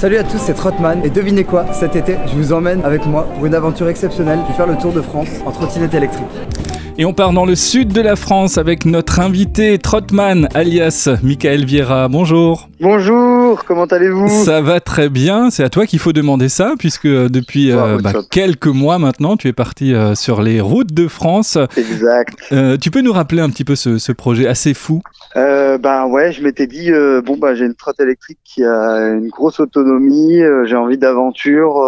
Salut à tous, c'est Trotman. Et devinez quoi Cet été, je vous emmène avec moi pour une aventure exceptionnelle. Je vais faire le tour de France en trottinette électrique. Et on part dans le sud de la France avec notre invité Trotman, alias Michael Vieira. Bonjour. Bonjour, comment allez-vous Ça va très bien, c'est à toi qu'il faut demander ça, puisque euh, depuis euh, bah, quelques mois maintenant, tu es parti euh, sur les routes de France. Exact. tu peux nous rappeler un petit peu ce, projet assez fou Ben ouais, je m'étais dit, bon bah j'ai une trotte électrique qui a une grosse autonomie, j'ai envie d'aventure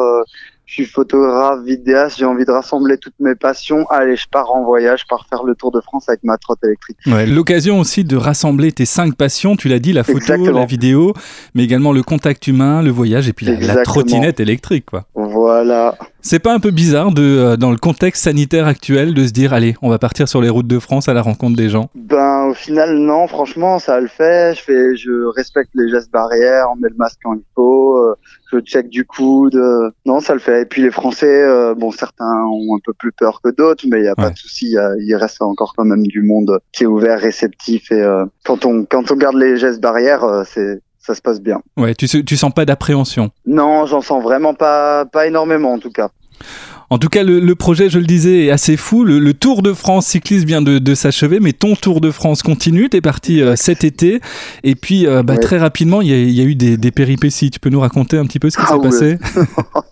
je suis photographe, vidéaste, j'ai envie de rassembler toutes mes passions. Allez, je pars en voyage, je pars faire le Tour de France avec ma trotte électrique. Ouais, L'occasion aussi de rassembler tes cinq passions, tu l'as dit, la photo, la vidéo, mais également le contact humain, le voyage et puis la, trottinette électrique. Quoi. Voilà. C'est pas un peu bizarre de, euh, dans le contexte sanitaire actuel de se dire allez, on va partir sur les routes de France à la rencontre des gens? Ben au final non, franchement ça le fait. Je fais, je respecte les gestes barrières, on met le masque quand il faut, euh, je check du coude. Euh, non, ça le fait. Et puis les Français, bon certains ont un peu plus peur que d'autres, mais il y a pas de souci. Il reste encore quand même du monde qui est ouvert, réceptif et quand on quand on garde les gestes barrières, c'est ça se passe bien. Ouais, tu, tu sens pas d'appréhension? Non, j'en sens vraiment pas, pas énormément en tout cas. En tout cas, le, projet, je le disais, est assez fou. Le, Tour de France cycliste vient de, s'achever, mais ton Tour de France continue. Tu es parti euh, cet été. Et puis, euh, bah, très rapidement, il y, a eu des, péripéties. Tu peux nous raconter un petit peu ce qui ah s'est passé?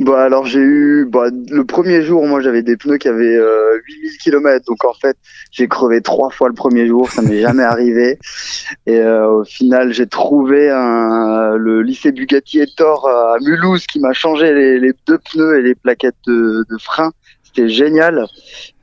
Bah alors j'ai eu bah, le premier jour moi j'avais des pneus qui avaient euh, 8000 km donc en fait j'ai crevé trois fois le premier jour. Ça m'est jamais arrivé. Et euh, au final j'ai trouvé un, le lycée Bugatti Thor à Mulhouse qui m'a changé les, les, deux pneus et les plaquettes de, de frein. C'était génial.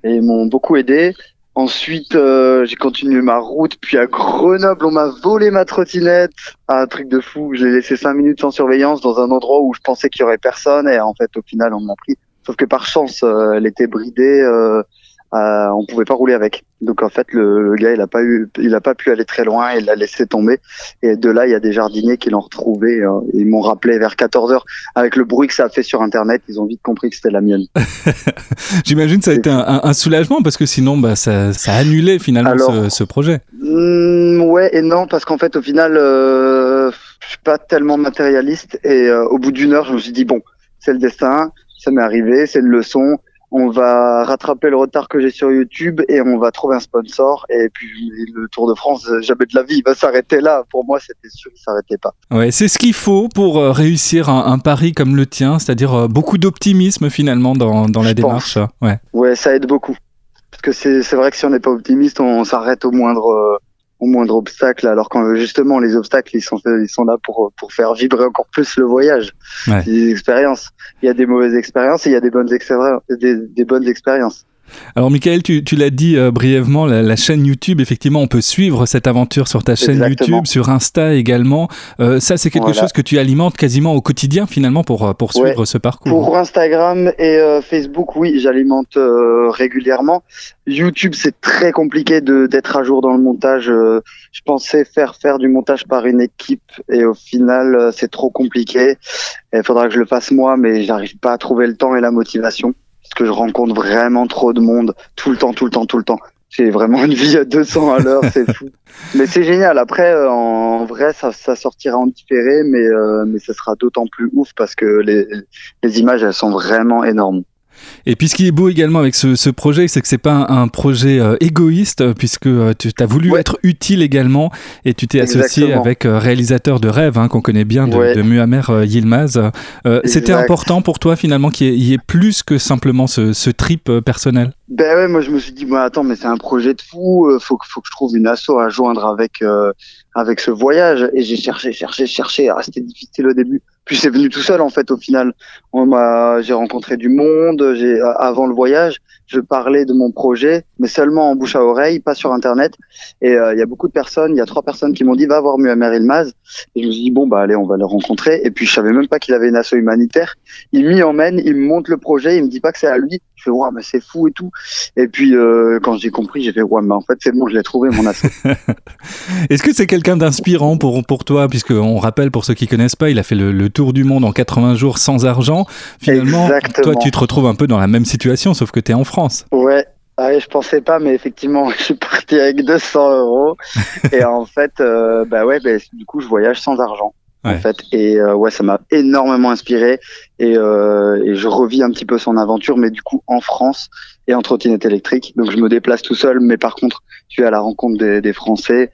Et ils m'ont beaucoup aidé Ensuite, euh, j'ai continué ma route, puis à Grenoble, on m'a volé ma trottinette. un truc de fou. J'ai laissé cinq minutes sans surveillance dans un endroit où je pensais qu'il y aurait personne, et en fait, au final, on m'a pris. Sauf que par chance, euh, elle était bridée. Euh, euh, on pouvait pas rouler avec. Donc en fait, le, gars, il a pas eu, il a pas pu aller très loin, il l'a laissé tomber. Et de là, il y a des jardiniers qui l'ont retrouvé. Euh, ils m'ont rappelé vers 14 heures avec le bruit que ça a fait sur Internet. Ils ont vite compris que c'était la mienne. J'imagine que ça a été un, soulagement parce que sinon, bah, ça, ça a annulé finalement ce, projet. Mm, ouais et non parce qu'en fait, au final, euh, je suis pas tellement matérialiste. Et euh, au bout d'une heure, je me suis dit bon, c'est le destin, ça m'est arrivé, c'est une leçon on va rattraper le retard que j'ai sur YouTube et on va trouver un sponsor. Et puis le Tour de France, jamais de la vie, il va s'arrêter là. Pour moi, c'était sûr, il s'arrêtait pas. Ouais, c'est ce qu'il faut pour euh, réussir un, pari comme le tien, c'est-à-dire euh, beaucoup d'optimisme finalement dans, dans la démarche. Ouais. ouais, ça aide beaucoup. Parce que c'est vrai que si on n'est pas optimiste, on s'arrête au moindre euh, au moindre obstacle, alors quand justement les obstacles ils sont ils sont là pour pour faire vibrer encore plus le voyage, ouais. des expériences. Il y a des mauvaises expériences et il y a des bonnes expériences, des, des bonnes expériences. Alors Michael, tu, tu l'as dit euh, brièvement, la, chaîne YouTube, effectivement, on peut suivre cette aventure sur ta chaîne YouTube, sur Insta également. Euh, ça, c'est quelque chose que tu alimentes quasiment au quotidien finalement pour, euh, pour suivre ce parcours. Pour Instagram et Facebook, oui, j'alimente régulièrement. YouTube, c'est très compliqué d'être à jour dans le montage. je pensais faire faire du montage par une équipe et au final, c'est trop compliqué. Il faudra que je le fasse moi, mais j'arrive pas à trouver le temps et la motivation parce que je rencontre vraiment trop de monde tout le temps, tout le temps, tout le temps. J'ai vraiment une vie à 200 à l'heure, c'est fou. Mais c'est génial. Après, euh, en vrai, ça, ça sortira en différé, mais euh, mais ça sera d'autant plus ouf parce que les, les images, elles sont vraiment énormes. Et puis ce qui est beau également avec ce, projet, c'est que c'est pas un, projet euh, égoïste, puisque euh, tu as voulu être utile également, et tu t'es associé avec euh, réalisateur de rêve, hein, qu'on connaît bien, de, Muammer Yilmaz. C'était important pour toi finalement qu'il y, ait plus que simplement ce, trip personnel? Ben ouais, moi je me suis dit, bon, attends, mais c'est un projet de fou, faut, faut que je trouve une asso à joindre avec, avec ce voyage. Et j'ai cherché, cherché, cherché. Ah, c'était difficile au début. Puis c'est venu tout seul en fait au final. On m'a, j'ai rencontré du monde. J'ai avant le voyage, je parlais de mon projet, mais seulement en bouche à oreille, pas sur internet. Et euh, il y a beaucoup de personnes, il y a trois personnes qui m'ont dit va voir Muammer Ilmaz. Et je me suis bon bah allez, on va le rencontrer. Et puis je savais même pas qu'il avait une asso humanitaire. Il m'y emmène, il me montre le projet, il me dit pas que c'est à lui. Je fais mais c'est fou et tout. Et puis euh, quand j'ai compris, j'ai fait mais en fait c'est bon, je l'ai trouvé mon asso. Est-ce que c'est quelqu'un d'inspirant pour pour toi, puisque on rappelle pour ceux qui connaissent pas, il a fait le tour du monde en 80 jours sans argent. Finalement, toi, tu te retrouves un peu dans la même situation, sauf que tu es en France. Ouais. Ah je pensais pas, mais effectivement, je suis parti avec 200 euros. et en fait, euh, bah ouais, bah, du coup, je voyage sans argent. En fait. Et ouais, ça m'a énormément inspiré et, et, je revis un petit peu son aventure, mais du coup en France et en trottinette électrique. Donc je me déplace tout seul, mais par contre, je vais à la rencontre des, des Français.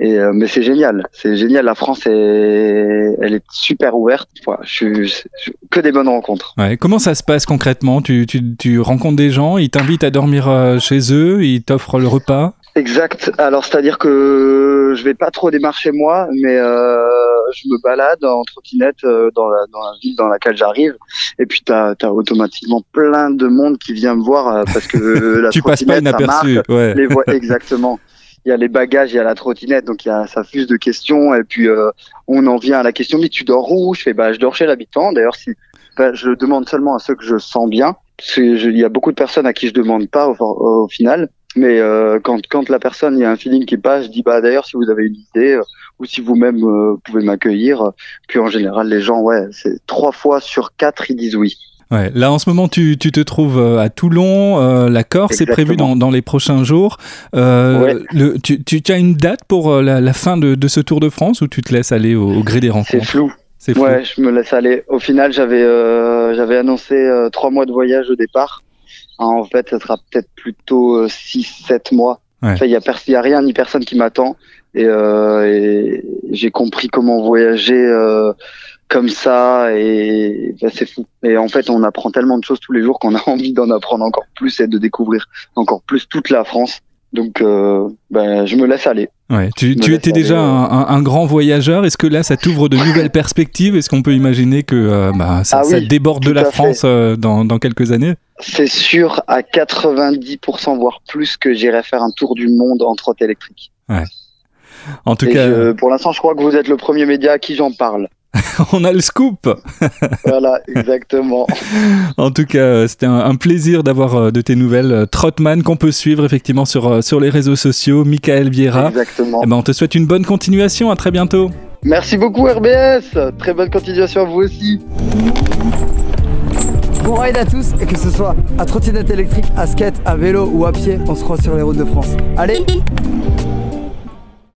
Et euh, mais c'est génial, c'est génial. La France est, elle est super ouverte. je, suis que des bonnes rencontres. Ouais. Comment ça se passe concrètement? Tu, tu, tu rencontres des gens, ils t'invitent à dormir euh, chez eux, ils t'offrent le repas? Exact. Alors c'est-à-dire que je vais pas trop démarcher moi, mais euh, je me balade en trottinette euh, dans, la, dans la ville dans laquelle j'arrive, et puis t'as as automatiquement plein de monde qui vient me voir parce que la tu passes pas inaperçu. ouais. Les exactement il y a les bagages, il y a la trottinette, donc il y a, ça fuse de questions. Et puis euh, on en vient à la question mais tu dors où? Je fais bah je dors chez l'habitant. D'ailleurs si bah, je demande seulement à ceux que je sens bien. Il y a beaucoup de personnes à qui je demande pas au, au final. Mais euh, quand, quand la personne, il y a un feeling qui passe, je dis bah d'ailleurs si vous avez une idée euh, ou si vous-même euh, pouvez m'accueillir. Puis en général les gens ouais c'est trois fois sur quatre ils disent oui. Ouais, là en ce moment tu, tu te trouves euh, à Toulon, euh, la Corse est prévu dans, dans, les prochains jours. Euh, le, tu, tu, as une date pour euh, la, la fin de, de, ce Tour de France ou tu te laisses aller au, gré des rencontres? C'est flou. Ouais, je me laisse aller. Au final, j'avais j'avais annoncé trois mois de voyage au départ. En fait, ça sera peut-être plutôt 6-7 mois. Il n'y a, y a rien ni personne qui m'attend. Et, et j'ai compris comment voyager comme ça et bah, c'est fou. Et en fait, on apprend tellement de choses tous les jours qu'on a envie d'en apprendre encore plus et de découvrir encore plus toute la France. Donc, euh, bah, je me laisse aller. Ouais, tu, tu étais déjà euh. un, un, grand voyageur. Est-ce que là, ça t'ouvre de nouvelles perspectives? Est-ce qu'on peut imaginer que euh, bah, ça, ah ça, déborde de la France euh, dans, dans, quelques années? C'est sûr, à 90%, voire plus, que j'irai faire un tour du monde en trotte électrique. Ouais. En tout cas, pour l'instant, je crois que vous êtes le premier média à qui j'en parle. on a le scoop. voilà, exactement. en tout cas, euh, c'était un, plaisir d'avoir euh, de tes nouvelles. Euh, Trotman, qu'on peut suivre effectivement sur, sur les réseaux sociaux. Michael Vieira. Exactement. Eh ben, on te souhaite une bonne continuation. À très bientôt. Merci beaucoup, RBS. Très bonne continuation à vous aussi. Bon ride à tous, et que ce soit à trottinette électrique, à skate, à vélo ou à pied, on se croit sur les routes de France. Allez